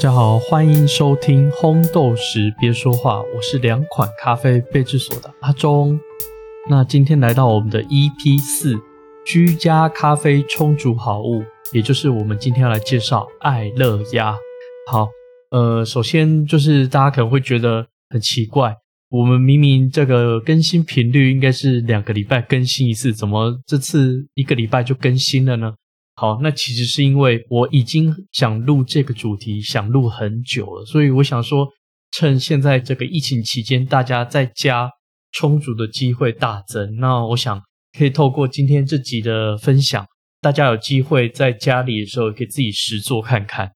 大家好，欢迎收听烘豆时别说话，我是两款咖啡备制所的阿忠。那今天来到我们的 EP 四居家咖啡充足好物，也就是我们今天要来介绍爱乐压。好，呃，首先就是大家可能会觉得很奇怪，我们明明这个更新频率应该是两个礼拜更新一次，怎么这次一个礼拜就更新了呢？好，那其实是因为我已经想录这个主题，想录很久了，所以我想说，趁现在这个疫情期间，大家在家充足的机会大增，那我想可以透过今天这集的分享，大家有机会在家里的时候可以自己实做看看。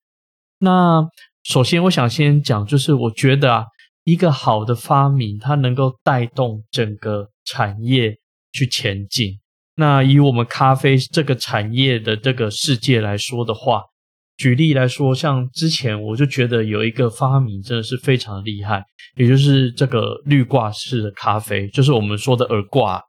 那首先我想先讲，就是我觉得啊，一个好的发明，它能够带动整个产业去前进。那以我们咖啡这个产业的这个世界来说的话，举例来说，像之前我就觉得有一个发明真的是非常的厉害，也就是这个滤挂式的咖啡，就是我们说的耳挂。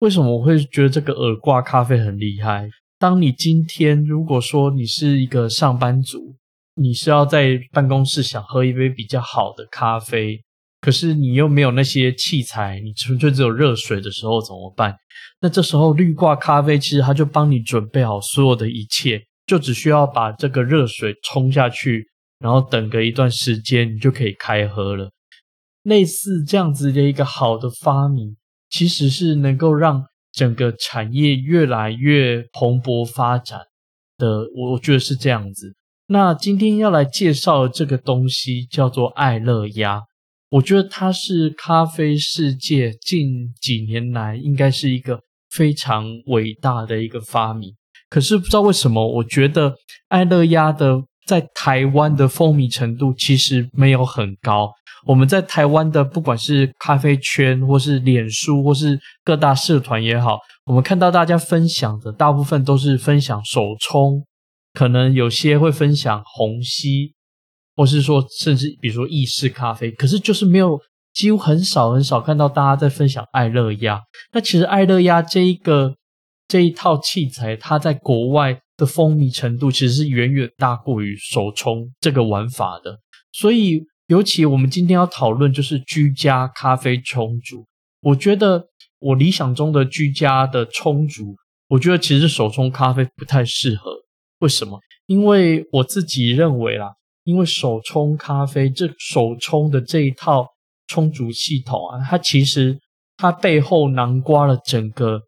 为什么我会觉得这个耳挂咖啡很厉害？当你今天如果说你是一个上班族，你是要在办公室想喝一杯比较好的咖啡。可是你又没有那些器材，你纯粹只有热水的时候怎么办？那这时候绿挂咖啡其实它就帮你准备好所有的一切，就只需要把这个热水冲下去，然后等个一段时间，你就可以开喝了。类似这样子的一个好的发明，其实是能够让整个产业越来越蓬勃发展的。我觉得是这样子。那今天要来介绍这个东西叫做爱乐压。我觉得它是咖啡世界近几年来应该是一个非常伟大的一个发明。可是不知道为什么，我觉得爱乐压的在台湾的风靡程度其实没有很高。我们在台湾的不管是咖啡圈，或是脸书，或是各大社团也好，我们看到大家分享的大部分都是分享手冲，可能有些会分享虹吸。或是说，甚至比如说意式咖啡，可是就是没有，几乎很少很少看到大家在分享爱乐压。那其实爱乐压这一个这一套器材，它在国外的风靡程度其实是远远大过于手冲这个玩法的。所以，尤其我们今天要讨论就是居家咖啡冲煮，我觉得我理想中的居家的冲煮，我觉得其实手冲咖啡不太适合。为什么？因为我自己认为啦。因为手冲咖啡，这手冲的这一套冲煮系统啊，它其实它背后囊括了整个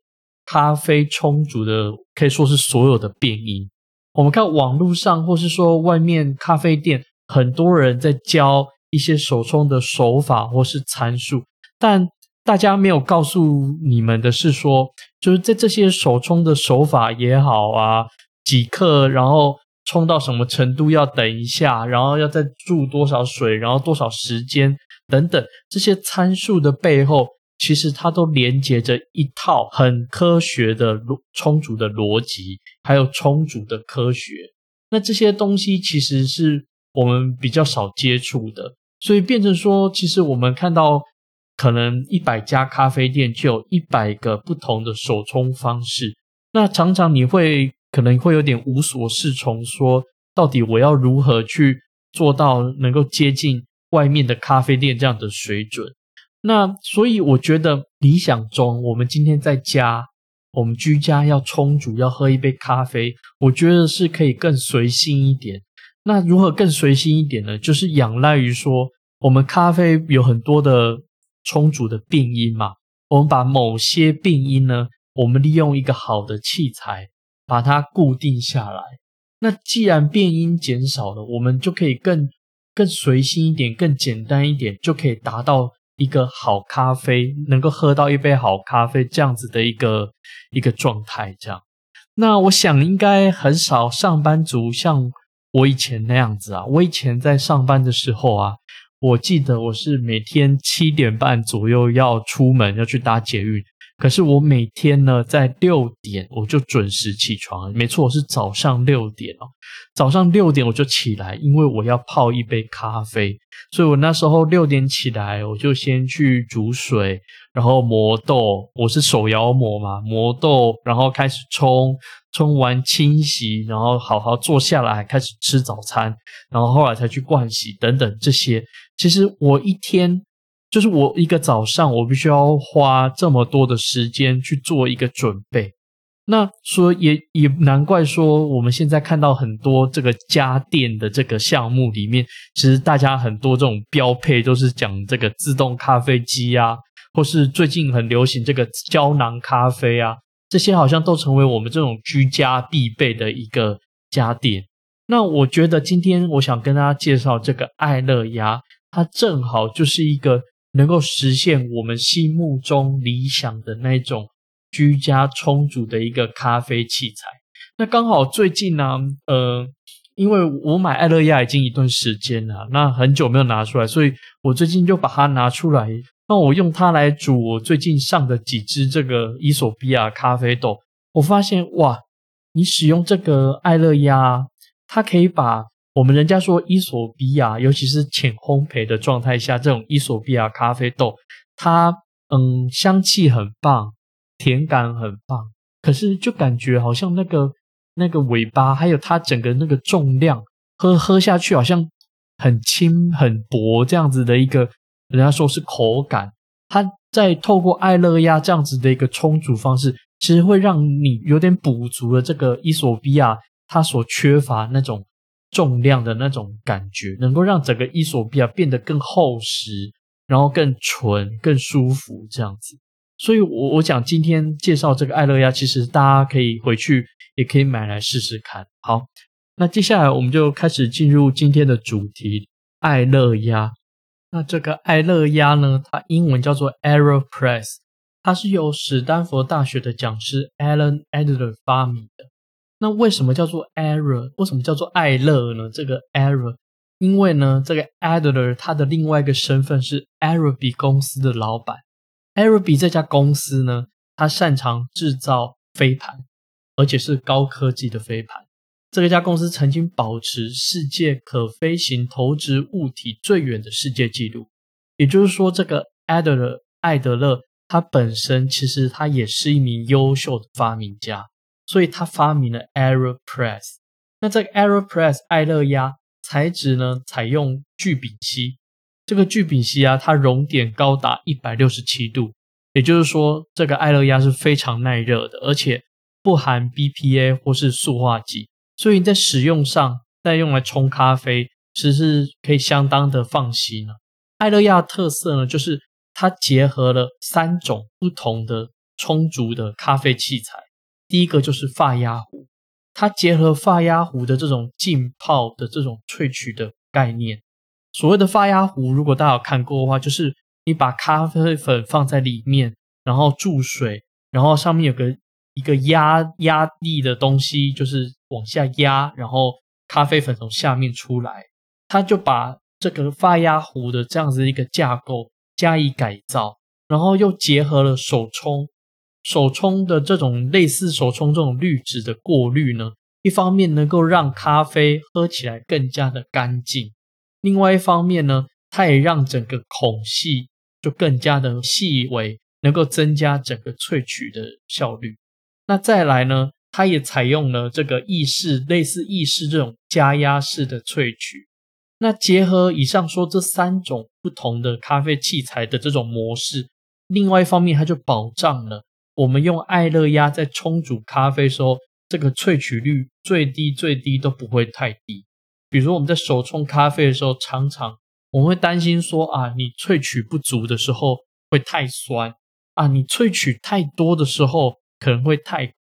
咖啡冲煮的，可以说是所有的变音。我们看网络上，或是说外面咖啡店，很多人在教一些手冲的手法或是参数，但大家没有告诉你们的是说，就是在这些手冲的手法也好啊，几克，然后。冲到什么程度要等一下，然后要再注多少水，然后多少时间等等这些参数的背后，其实它都连接着一套很科学的充足的逻辑，还有充足的科学。那这些东西其实是我们比较少接触的，所以变成说，其实我们看到可能一百家咖啡店就有一百个不同的手冲方式，那常常你会。可能会有点无所适从，说到底我要如何去做到能够接近外面的咖啡店这样的水准？那所以我觉得理想中，我们今天在家，我们居家要冲煮要喝一杯咖啡，我觉得是可以更随心一点。那如何更随心一点呢？就是仰赖于说，我们咖啡有很多的冲煮的病因嘛，我们把某些病因呢，我们利用一个好的器材。把它固定下来。那既然变音减少了，我们就可以更更随心一点，更简单一点，就可以达到一个好咖啡，能够喝到一杯好咖啡这样子的一个一个状态。这样，那我想应该很少上班族像我以前那样子啊。我以前在上班的时候啊，我记得我是每天七点半左右要出门要去搭捷运。可是我每天呢，在六点我就准时起床，没错，是早上六点哦。早上六点我就起来，因为我要泡一杯咖啡，所以我那时候六点起来，我就先去煮水，然后磨豆，我是手摇磨嘛，磨豆，然后开始冲，冲完清洗，然后好好坐下来开始吃早餐，然后后来才去盥洗等等这些。其实我一天。就是我一个早上，我必须要花这么多的时间去做一个准备。那说也也难怪说，我们现在看到很多这个家电的这个项目里面，其实大家很多这种标配都是讲这个自动咖啡机啊，或是最近很流行这个胶囊咖啡啊，这些好像都成为我们这种居家必备的一个家电。那我觉得今天我想跟大家介绍这个爱乐压，它正好就是一个。能够实现我们心目中理想的那种居家充足的一个咖啡器材。那刚好最近呢，呃，因为我买爱乐压已经一段时间了，那很久没有拿出来，所以我最近就把它拿出来，那我用它来煮我最近上的几支这个伊索比亚咖啡豆。我发现哇，你使用这个爱乐压，它可以把。我们人家说伊索比亚，尤其是浅烘焙的状态下，这种伊索比亚咖啡豆，它嗯香气很棒，甜感很棒，可是就感觉好像那个那个尾巴，还有它整个那个重量，喝喝下去好像很轻很薄这样子的一个，人家说是口感，它在透过爱乐亚这样子的一个冲煮方式，其实会让你有点补足了这个伊索比亚它所缺乏那种。重量的那种感觉，能够让整个伊索比亚变得更厚实，然后更纯、更舒服这样子。所以，我我讲今天介绍这个爱乐压，其实大家可以回去也可以买来试试看。好，那接下来我们就开始进入今天的主题——爱乐压。那这个爱乐压呢，它英文叫做 Aeropress，它是由史丹佛大学的讲师 Alan Adler 发明的。那为什么叫做 error？为什么叫做爱乐呢？这个 error，因为呢，这个 Adler 他的另外一个身份是 Araby 公司的老板。Araby 这家公司呢，它擅长制造飞盘，而且是高科技的飞盘。这家公司曾经保持世界可飞行投掷物体最远的世界纪录。也就是说，这个 Adler 艾德勒他本身其实他也是一名优秀的发明家。所以他发明了 Aeropress。那这个 Aeropress 爱乐压材质呢，采用聚丙烯。这个聚丙烯啊，它熔点高达一百六十七度，也就是说，这个爱乐压是非常耐热的，而且不含 BPA 或是塑化剂。所以你在使用上，在用来冲咖啡，其实是可以相当的放心了。爱乐压特色呢，就是它结合了三种不同的充足的咖啡器材。第一个就是发压壶，它结合发压壶的这种浸泡的这种萃取的概念。所谓的发压壶，如果大家有看过的话，就是你把咖啡粉放在里面，然后注水，然后上面有个一个压压力的东西，就是往下压，然后咖啡粉从下面出来。它就把这个发压壶的这样子一个架构加以改造，然后又结合了手冲。手冲的这种类似手冲这种滤纸的过滤呢，一方面能够让咖啡喝起来更加的干净，另外一方面呢，它也让整个孔隙就更加的细微，能够增加整个萃取的效率。那再来呢，它也采用了这个意式类似意式这种加压式的萃取。那结合以上说这三种不同的咖啡器材的这种模式，另外一方面它就保障了。我们用爱乐压在冲煮咖啡时候，这个萃取率最低最低都不会太低。比如我们在手冲咖啡的时候，常常我们会担心说啊，你萃取不足的时候会太酸啊，你萃取太多的时候可能会太。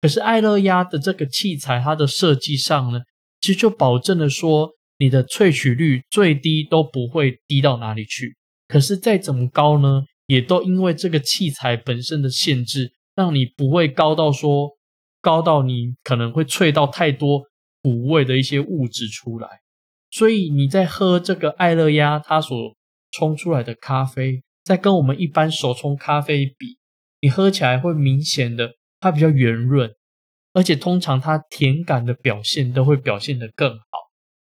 可是爱乐压的这个器材，它的设计上呢，其实就保证了说你的萃取率最低都不会低到哪里去。可是再怎么高呢？也都因为这个器材本身的限制，让你不会高到说高到你可能会萃到太多苦味的一些物质出来。所以你在喝这个爱乐压它所冲出来的咖啡，在跟我们一般手冲咖啡比，你喝起来会明显的它比较圆润，而且通常它甜感的表现都会表现得更好，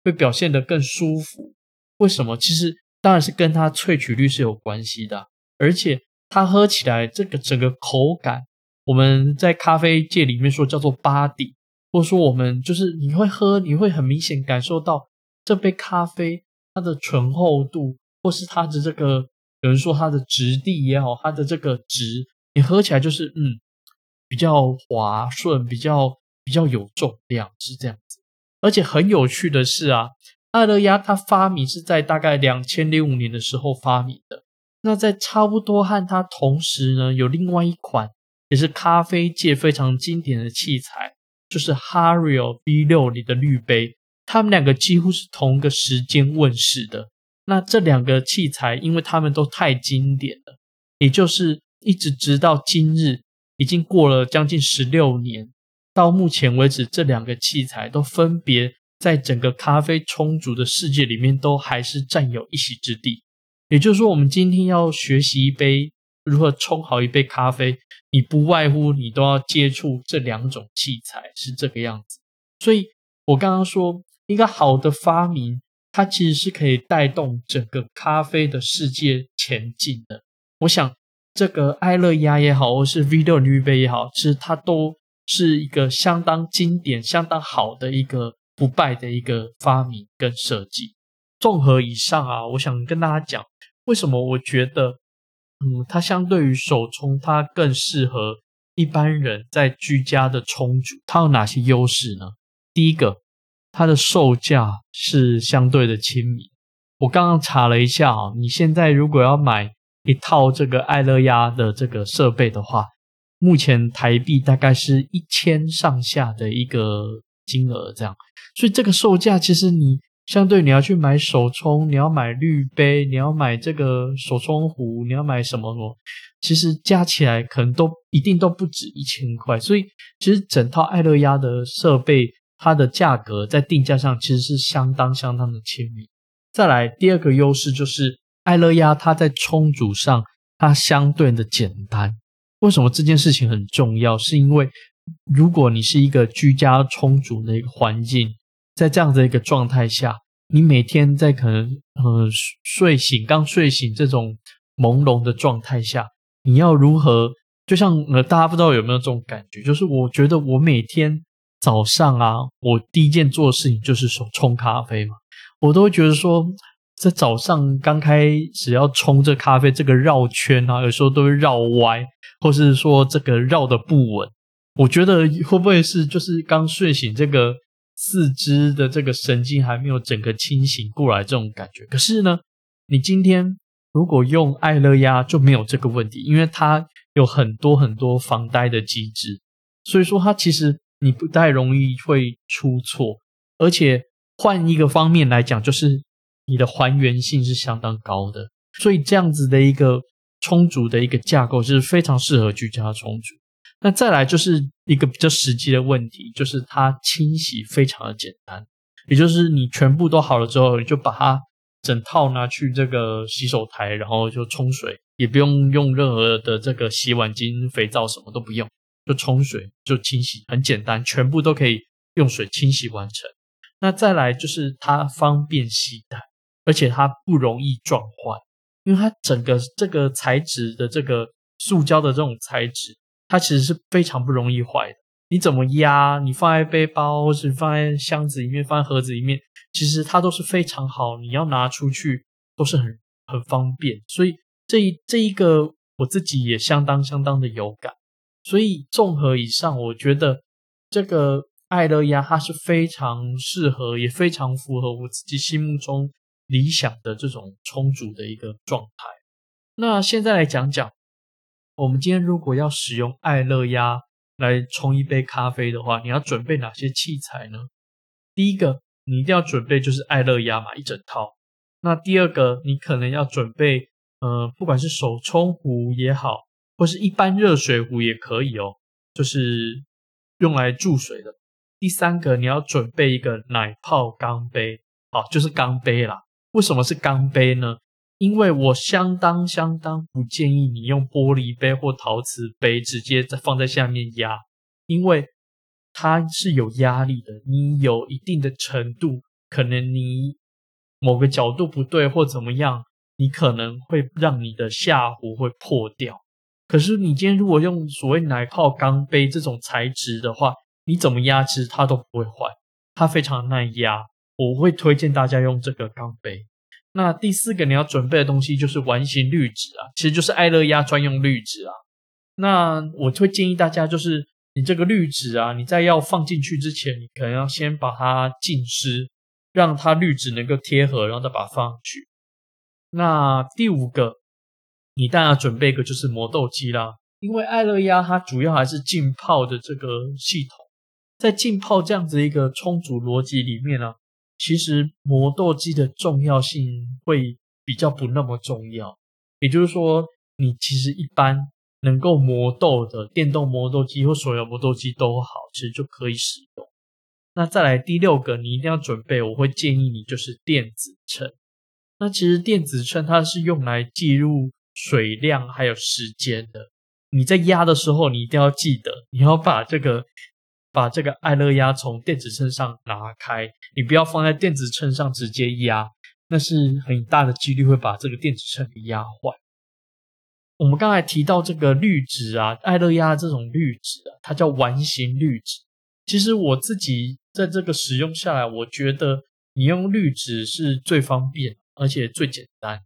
会表现得更舒服。为什么？其实当然是跟它萃取率是有关系的，而且它喝起来这个整个口感，我们在咖啡界里面说叫做巴底，或者说我们就是你会喝，你会很明显感受到这杯咖啡它的醇厚度，或是它的这个。有人说它的质地也好，它的这个质，你喝起来就是嗯，比较滑顺，比较比较有重量，是这样子。而且很有趣的是啊，爱乐压它发明是在大概两千零五年的时候发明的。那在差不多和它同时呢，有另外一款也是咖啡界非常经典的器材，就是 Hario V 六里的滤杯，他们两个几乎是同一个时间问世的。那这两个器材，因为他们都太经典了，也就是一直直到今日，已经过了将近十六年，到目前为止，这两个器材都分别在整个咖啡冲煮的世界里面都还是占有一席之地。也就是说，我们今天要学习一杯如何冲好一杯咖啡，你不外乎你都要接触这两种器材，是这个样子。所以我刚刚说一个好的发明。它其实是可以带动整个咖啡的世界前进的。我想，这个爱乐压也好，或是 V 六滤杯也好，其实它都是一个相当经典、相当好的一个不败的一个发明跟设计。综合以上啊，我想跟大家讲，为什么我觉得，嗯，它相对于手冲，它更适合一般人在居家的冲煮。它有哪些优势呢？第一个。它的售价是相对的亲民。我刚刚查了一下啊，你现在如果要买一套这个爱乐压的这个设备的话，目前台币大概是一千上下的一个金额这样。所以这个售价其实你相对你要去买手冲，你要买滤杯，你要买这个手冲壶，你要买什么什么，其实加起来可能都一定都不止一千块。所以其实整套爱乐压的设备。它的价格在定价上其实是相当相当的亲民。再来第二个优势就是爱乐压，它在冲煮上它相对的简单。为什么这件事情很重要？是因为如果你是一个居家冲煮的一个环境，在这样的一个状态下，你每天在可能呃睡醒刚睡醒这种朦胧的状态下，你要如何？就像呃大家不知道有没有这种感觉？就是我觉得我每天。早上啊，我第一件做事情就是手冲咖啡嘛。我都会觉得说，在早上刚开始要冲这咖啡，这个绕圈啊，有时候都会绕歪，或是说这个绕的不稳。我觉得会不会是就是刚睡醒，这个四肢的这个神经还没有整个清醒过来这种感觉？可是呢，你今天如果用爱乐压就没有这个问题，因为它有很多很多防呆的机制，所以说它其实。你不太容易会出错，而且换一个方面来讲，就是你的还原性是相当高的，所以这样子的一个充足的一个架构是非常适合居家充足。那再来就是一个比较实际的问题，就是它清洗非常的简单，也就是你全部都好了之后，你就把它整套拿去这个洗手台，然后就冲水，也不用用任何的这个洗碗巾、肥皂，什么都不用。就冲水就清洗，很简单，全部都可以用水清洗完成。那再来就是它方便携带，而且它不容易撞坏，因为它整个这个材质的这个塑胶的这种材质，它其实是非常不容易坏的。你怎么压，你放在背包或是放在箱子里面，放在盒子里面，其实它都是非常好。你要拿出去都是很很方便。所以这一这一个我自己也相当相当的有感。所以综合以上，我觉得这个爱乐压它是非常适合，也非常符合我自己心目中理想的这种充足的一个状态。那现在来讲讲，我们今天如果要使用爱乐压来冲一杯咖啡的话，你要准备哪些器材呢？第一个，你一定要准备就是爱乐压嘛，一整套。那第二个，你可能要准备，呃，不管是手冲壶也好。或是一般热水壶也可以哦，就是用来注水的。第三个，你要准备一个奶泡钢杯，好，就是钢杯啦。为什么是钢杯呢？因为我相当相当不建议你用玻璃杯或陶瓷杯直接在放在下面压，因为它是有压力的。你有一定的程度，可能你某个角度不对或怎么样，你可能会让你的下壶会破掉。可是你今天如果用所谓奶泡钢杯这种材质的话，你怎么压，其实它都不会坏，它非常耐压。我会推荐大家用这个钢杯。那第四个你要准备的东西就是完形滤纸啊，其实就是爱乐压专用滤纸啊。那我会建议大家，就是你这个滤纸啊，你在要放进去之前，你可能要先把它浸湿，让它滤纸能够贴合，然后再把它放上去。那第五个，你当然要准备一个就是磨豆机啦，因为爱乐压它主要还是浸泡的这个系统，在浸泡这样子一个充足逻辑里面呢。其实磨豆机的重要性会比较不那么重要，也就是说，你其实一般能够磨豆的电动磨豆机或手摇磨豆机都好，其实就可以使用。那再来第六个，你一定要准备，我会建议你就是电子秤。那其实电子秤它是用来记录水量还有时间的。你在压的时候，你一定要记得，你要把这个。把这个爱乐压从电子秤上拿开，你不要放在电子秤上直接压，那是很大的几率会把这个电子秤给压坏。我们刚才提到这个滤纸啊，爱乐压这种滤纸啊，它叫完形滤纸。其实我自己在这个使用下来，我觉得你用滤纸是最方便而且最简单。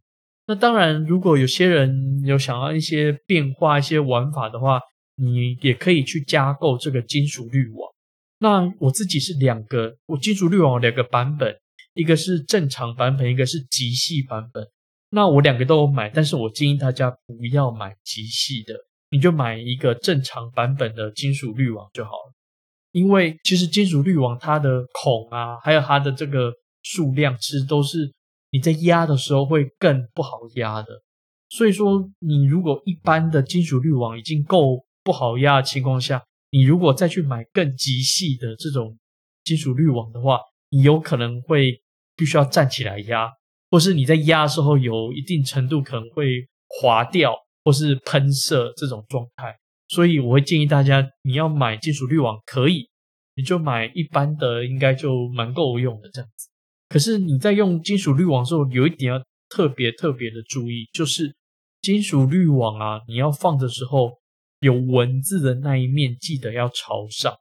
那当然，如果有些人有想要一些变化、一些玩法的话，你也可以去加购这个金属滤网。那我自己是两个，我金属滤网两个版本，一个是正常版本，一个是极细版本。那我两个都有买，但是我建议大家不要买极细的，你就买一个正常版本的金属滤网就好了。因为其实金属滤网它的孔啊，还有它的这个数量，其实都是你在压的时候会更不好压的。所以说，你如果一般的金属滤网已经够。不好压的情况下，你如果再去买更极细的这种金属滤网的话，你有可能会必须要站起来压，或是你在压的时候有一定程度可能会滑掉或是喷射这种状态。所以我会建议大家，你要买金属滤网可以，你就买一般的，应该就蛮够用的这样子。可是你在用金属滤网的时候，有一点要特别特别的注意，就是金属滤网啊，你要放的时候。有文字的那一面记得要朝上，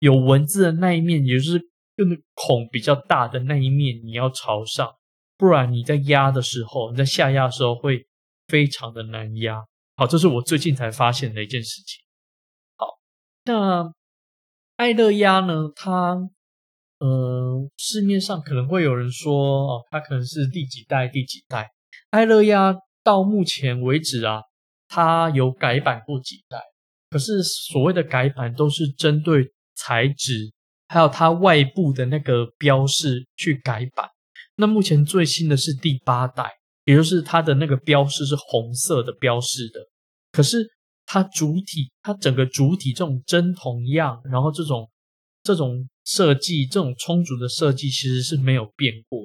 有文字的那一面，也就是用孔比较大的那一面，你要朝上，不然你在压的时候，你在下压的时候会非常的难压。好，这是我最近才发现的一件事情。好，那爱乐压呢？它呃，市面上可能会有人说哦，它可能是第几代第几代爱乐压，到目前为止啊。它有改版过几代，可是所谓的改版都是针对材质，还有它外部的那个标示去改版。那目前最新的是第八代，也就是它的那个标示是红色的标示的。可是它主体，它整个主体这种针筒样，然后这种这种设计，这种充足的设计其实是没有变过。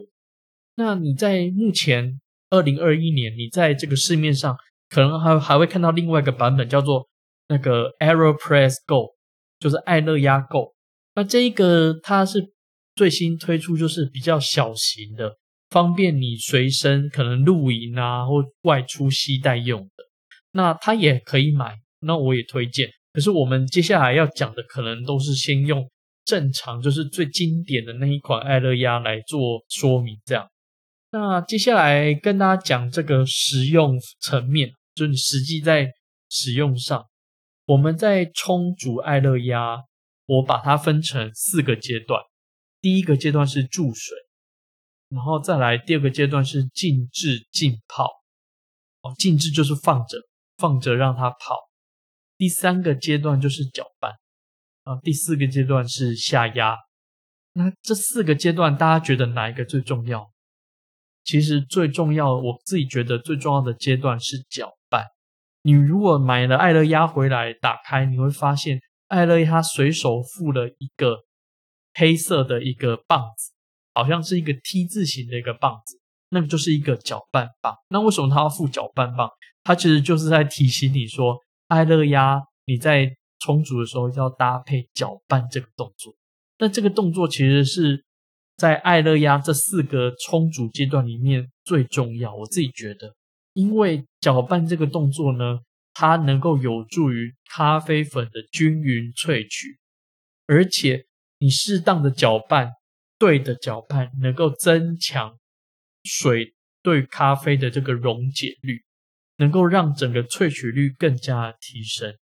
那你在目前二零二一年，你在这个市面上。可能还还会看到另外一个版本，叫做那个 Aeropress Go，就是爱乐压 Go。那这一个它是最新推出，就是比较小型的，方便你随身可能露营啊或外出携带用的。那它也可以买，那我也推荐。可是我们接下来要讲的，可能都是先用正常，就是最经典的那一款爱乐压来做说明，这样。那接下来跟大家讲这个实用层面。就你实际在使用上，我们在冲煮爱乐压，我把它分成四个阶段。第一个阶段是注水，然后再来第二个阶段是静置浸泡。哦，静置就是放着，放着让它泡。第三个阶段就是搅拌，啊，第四个阶段是下压。那这四个阶段，大家觉得哪一个最重要？其实最重要，我自己觉得最重要的阶段是搅。你如果买了艾乐鸭回来，打开你会发现，艾乐鸭随手附了一个黑色的一个棒子，好像是一个 T 字形的一个棒子。那个就是一个搅拌棒。那为什么它要附搅拌棒？它其实就是在提醒你说，艾乐鸭你在冲煮的时候要搭配搅拌这个动作。那这个动作其实是在艾乐鸭这四个冲煮阶段里面最重要。我自己觉得，因为搅拌这个动作呢，它能够有助于咖啡粉的均匀萃取，而且你适当的搅拌。对的搅拌能够增强水对咖啡的这个溶解率，能够让整个萃取率更加提升。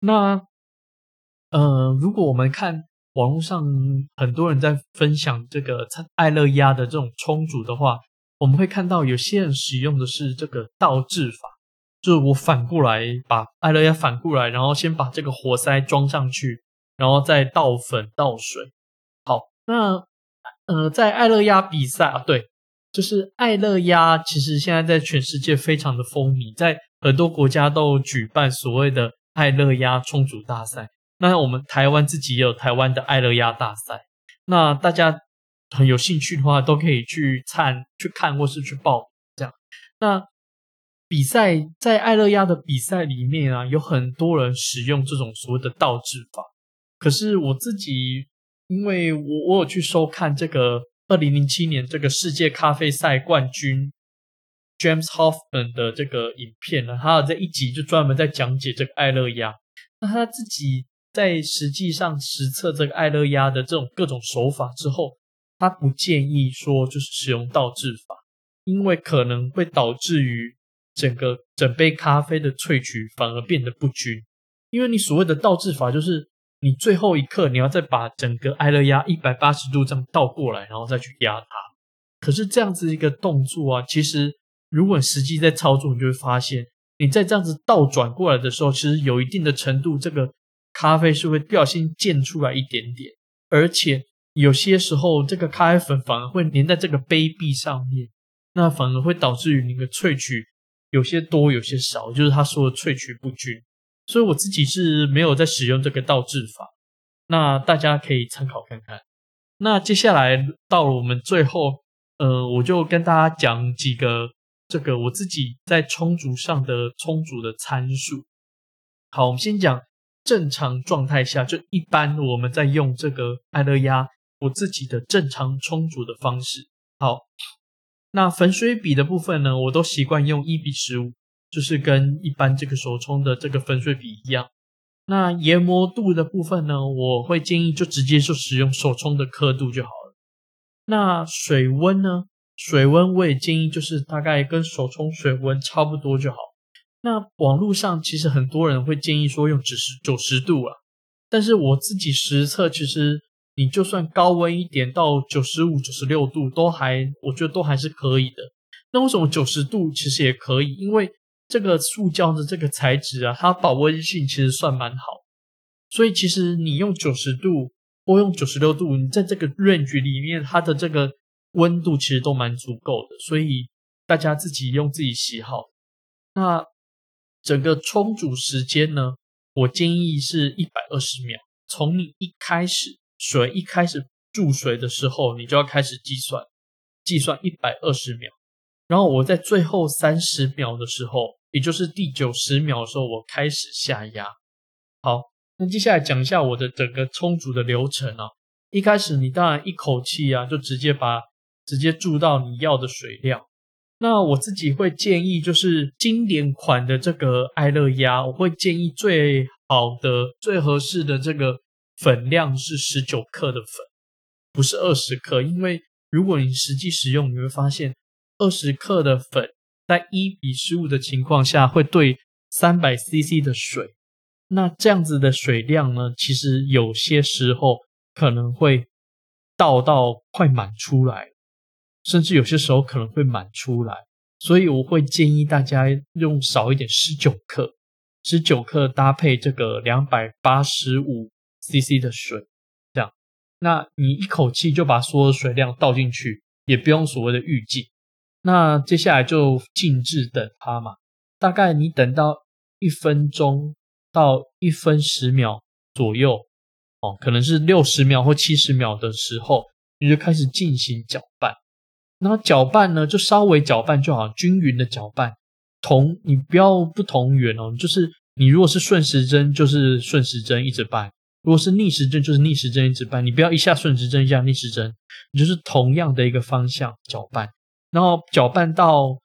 那呃，如果我们看网络上很多人在分享这个爱乐压的这种冲煮的话，我们会看到有些人使用的是这个倒置法，就是我反过来把爱乐压反过来，然后先把这个活塞装上去，然后再倒粉倒水。好，那。呃，在爱乐压比赛啊，对，就是爱乐压，其实现在在全世界非常的风靡，在很多国家都举办所谓的爱乐压冲煮大赛。那我们台湾自己也有台湾的爱乐压大赛，那大家很有兴趣的话，都可以去参去看或是去报这样。那比赛在爱乐压的比赛里面啊，有很多人使用这种所谓的倒置法，可是我自己。因为我我有去收看这个二零零七年这个世界咖啡赛冠军 James Hoffman 的这个影片呢，他有在一集就专门在讲解这个爱乐压。那他自己在实际上实测这个爱乐压的这种各种手法之后，他不建议说就是使用倒置法，因为可能会导致于整个整杯咖啡的萃取反而变得不均。因为你所谓的倒置法就是。你最后一刻，你要再把整个爱乐压一百八十度这样倒过来，然后再去压它。可是这样子一个动作啊，其实如果实际在操作，你就会发现，你在这样子倒转过来的时候，其实有一定的程度，这个咖啡是会掉心溅出来一点点，而且有些时候这个咖啡粉反而会粘在这个杯壁上面，那反而会导致于那个萃取有些多，有些少，就是他说的萃取不均。所以我自己是没有在使用这个倒置法，那大家可以参考看看。那接下来到了我们最后，呃，我就跟大家讲几个这个我自己在冲煮上的冲煮的参数。好，我们先讲正常状态下，就一般我们在用这个爱乐压，我自己的正常充足的方式。好，那粉水比的部分呢，我都习惯用一比十五。就是跟一般这个手冲的这个粉水比一样。那研磨度的部分呢，我会建议就直接就使用手冲的刻度就好了。那水温呢，水温我也建议就是大概跟手冲水温差不多就好。那网络上其实很多人会建议说用九十九十度啊，但是我自己实测，其实你就算高温一点到九十五、九十六度都还，我觉得都还是可以的。那为什么九十度其实也可以？因为这个塑胶的这个材质啊，它保温性其实算蛮好，所以其实你用九十度或用九十六度，你在这个 range 里面，它的这个温度其实都蛮足够的，所以大家自己用自己喜好。那整个冲煮时间呢，我建议是一百二十秒，从你一开始水一开始注水的时候，你就要开始计算，计算一百二十秒。然后我在最后三十秒的时候，也就是第九十秒的时候，我开始下压。好，那接下来讲一下我的整个充足的流程啊。一开始你当然一口气啊，就直接把直接注到你要的水量。那我自己会建议，就是经典款的这个爱乐压，我会建议最好的、最合适的这个粉量是十九克的粉，不是二十克，因为如果你实际使用，你会发现。二十克的粉，在一比十五的情况下，会对三百 CC 的水。那这样子的水量呢，其实有些时候可能会倒到快满出来，甚至有些时候可能会满出来。所以我会建议大家用少一点，十九克，十九克搭配这个两百八十五 CC 的水，这样，那你一口气就把所有水量倒进去，也不用所谓的预计。那接下来就静置等它嘛，大概你等到一分钟到一分十秒左右，哦，可能是六十秒或七十秒的时候，你就开始进行搅拌。然后搅拌呢，就稍微搅拌就好，均匀的搅拌。同你不要不同源哦，就是你如果是顺时针，就是顺时针一直拌；如果是逆时针，就是逆时针一直拌。你不要一下顺时针，一下逆时针，你就是同样的一个方向搅拌，然后搅拌到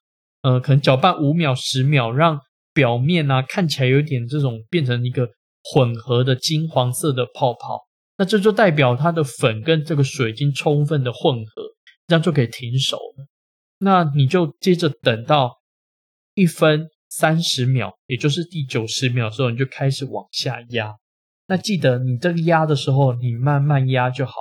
呃，可能搅拌五秒、十秒，让表面啊看起来有点这种变成一个混合的金黄色的泡泡，那这就代表它的粉跟这个水已经充分的混合，这样就可以停手了。那你就接着等到。一分三十秒，也就是第九十秒的时候，你就开始往下压。那记得你这个压的时候，你慢慢压就好。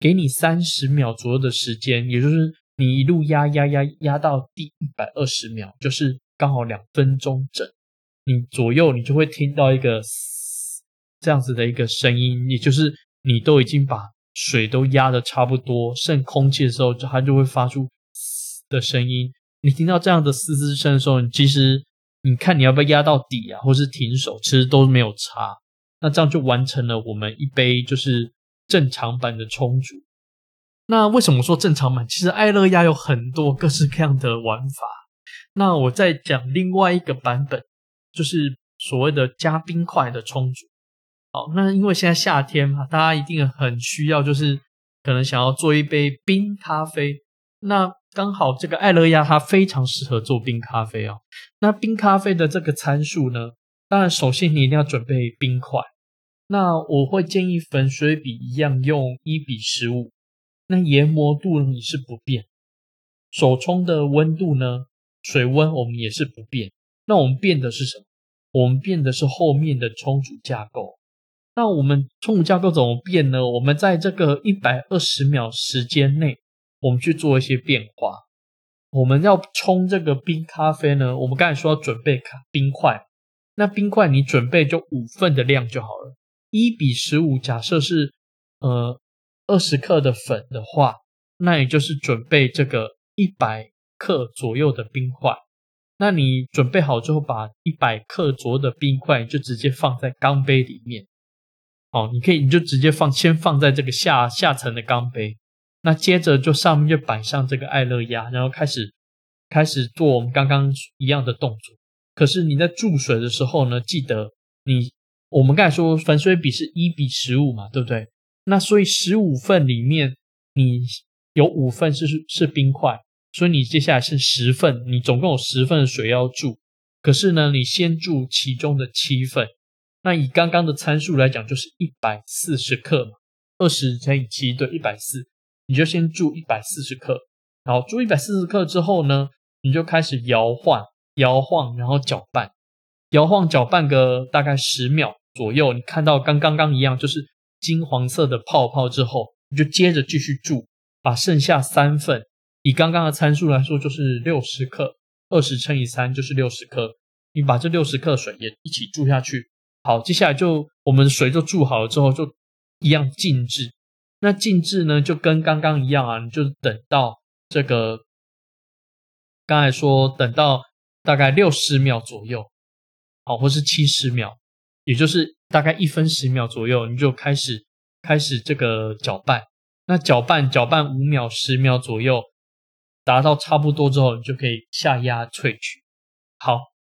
给你三十秒左右的时间，也就是你一路压压压压到第一百二十秒，就是刚好两分钟整。你左右你就会听到一个这样子的一个声音，也就是你都已经把水都压的差不多，剩空气的时候，它就会发出嘶的声音。你听到这样的嘶嘶声的时候，你其实你看你要不要压到底啊，或是停手，其实都没有差。那这样就完成了我们一杯就是正常版的冲煮。那为什么说正常版？其实爱乐压有很多各式各样的玩法。那我再讲另外一个版本，就是所谓的加冰块的冲煮。好，那因为现在夏天嘛，大家一定很需要，就是可能想要做一杯冰咖啡。那刚好这个爱乐压它非常适合做冰咖啡哦。那冰咖啡的这个参数呢，当然首先你一定要准备冰块。那我会建议粉水比一样用一比十五。那研磨度你是不变，手冲的温度呢，水温我们也是不变。那我们变的是什么？我们变的是后面的冲煮架构。那我们冲煮架构怎么变呢？我们在这个一百二十秒时间内。我们去做一些变化。我们要冲这个冰咖啡呢，我们刚才说要准备卡冰块，那冰块你准备就五份的量就好了，一比十五。假设是呃二十克的粉的话，那也就是准备这个一百克左右的冰块。那你准备好之后，把一百克左右的冰块就直接放在钢杯里面。哦，你可以你就直接放，先放在这个下下层的钢杯。那接着就上面就摆上这个爱乐压，然后开始开始做我们刚刚一样的动作。可是你在注水的时候呢，记得你我们刚才说粉水比是一比十五嘛，对不对？那所以十五份里面你有五份是是冰块，所以你接下来是十份，你总共有十份水要注。可是呢，你先注其中的七份，那以刚刚的参数来讲，就是一百四十克嘛，二十乘以七对一百四。你就先注一百四十克，然后注一百四十克之后呢，你就开始摇晃、摇晃，然后搅拌，摇晃搅拌个大概十秒左右。你看到刚刚刚一样，就是金黄色的泡泡之后，你就接着继续注，把剩下三份，以刚刚的参数来说，就是六十克，二十乘以三就是六十克。你把这六十克水也一起注下去。好，接下来就我们水就注好了之后，就一样静置。那静置呢，就跟刚刚一样啊，你就等到这个，刚才说等到大概六十秒左右，好，或是七十秒，也就是大概一分十秒左右，你就开始开始这个搅拌。那搅拌搅拌五秒十秒左右，达到差不多之后，你就可以下压萃取。好，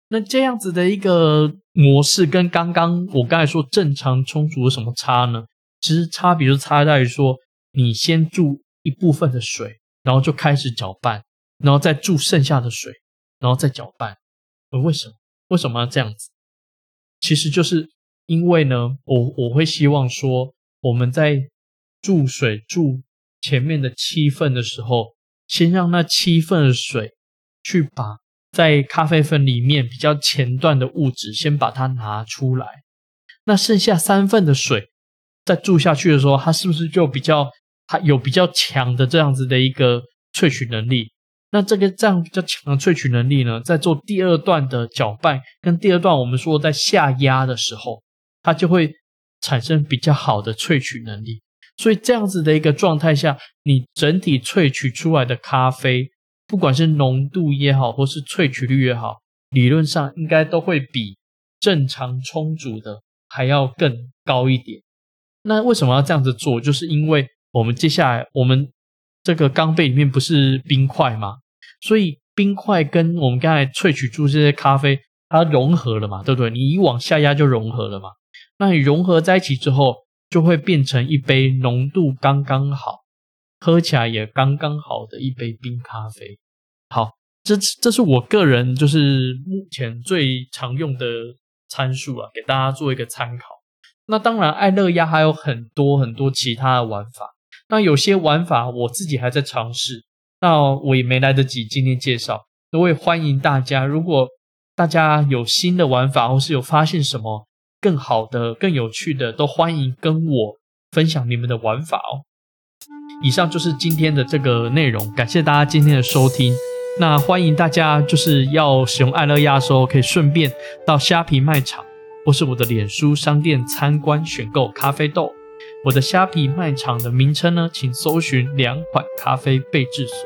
那这样子的一个模式跟刚刚我刚才说正常充足有什么差呢？其实差别就差在于说，你先注一部分的水，然后就开始搅拌，然后再注剩下的水，然后再搅拌。而为什么？为什么要这样子？其实就是因为呢，我我会希望说，我们在注水注前面的七份的时候，先让那七份的水去把在咖啡粉里面比较前段的物质先把它拿出来，那剩下三份的水。在注下去的时候，它是不是就比较它有比较强的这样子的一个萃取能力？那这个这样比较强的萃取能力呢，在做第二段的搅拌跟第二段我们说在下压的时候，它就会产生比较好的萃取能力。所以这样子的一个状态下，你整体萃取出来的咖啡，不管是浓度也好，或是萃取率也好，理论上应该都会比正常充足的还要更高一点。那为什么要这样子做？就是因为我们接下来我们这个钢杯里面不是冰块吗？所以冰块跟我们刚才萃取出这些咖啡，它融合了嘛，对不对？你一往下压就融合了嘛。那你融合在一起之后，就会变成一杯浓度刚刚好、喝起来也刚刚好的一杯冰咖啡。好，这这是我个人就是目前最常用的参数啊，给大家做一个参考。那当然，爱乐压还有很多很多其他的玩法。那有些玩法我自己还在尝试，那我也没来得及今天介绍。我也欢迎大家，如果大家有新的玩法，或是有发现什么更好的、更有趣的，都欢迎跟我分享你们的玩法哦。以上就是今天的这个内容，感谢大家今天的收听。那欢迎大家就是要使用爱乐压的时候，可以顺便到虾皮卖场。或是我的脸书商店参观选购咖啡豆，我的虾皮卖场的名称呢，请搜寻两款咖啡备制所。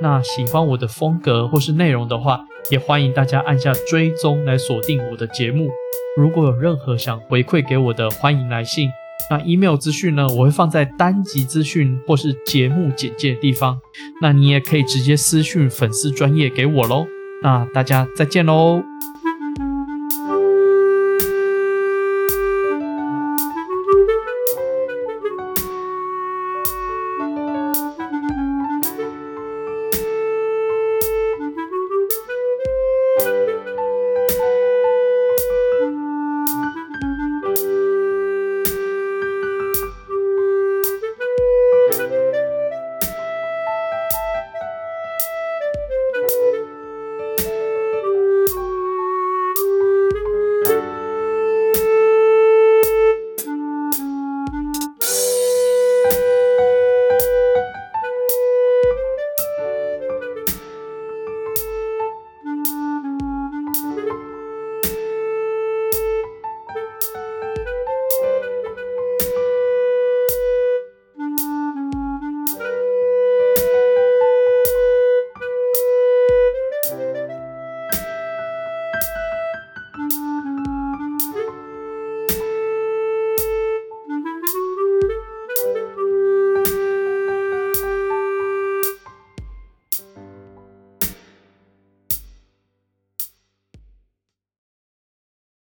那喜欢我的风格或是内容的话，也欢迎大家按下追踪来锁定我的节目。如果有任何想回馈给我的，欢迎来信。那 email 资讯呢，我会放在单集资讯或是节目简介的地方。那你也可以直接私讯粉丝专业给我喽。那大家再见喽。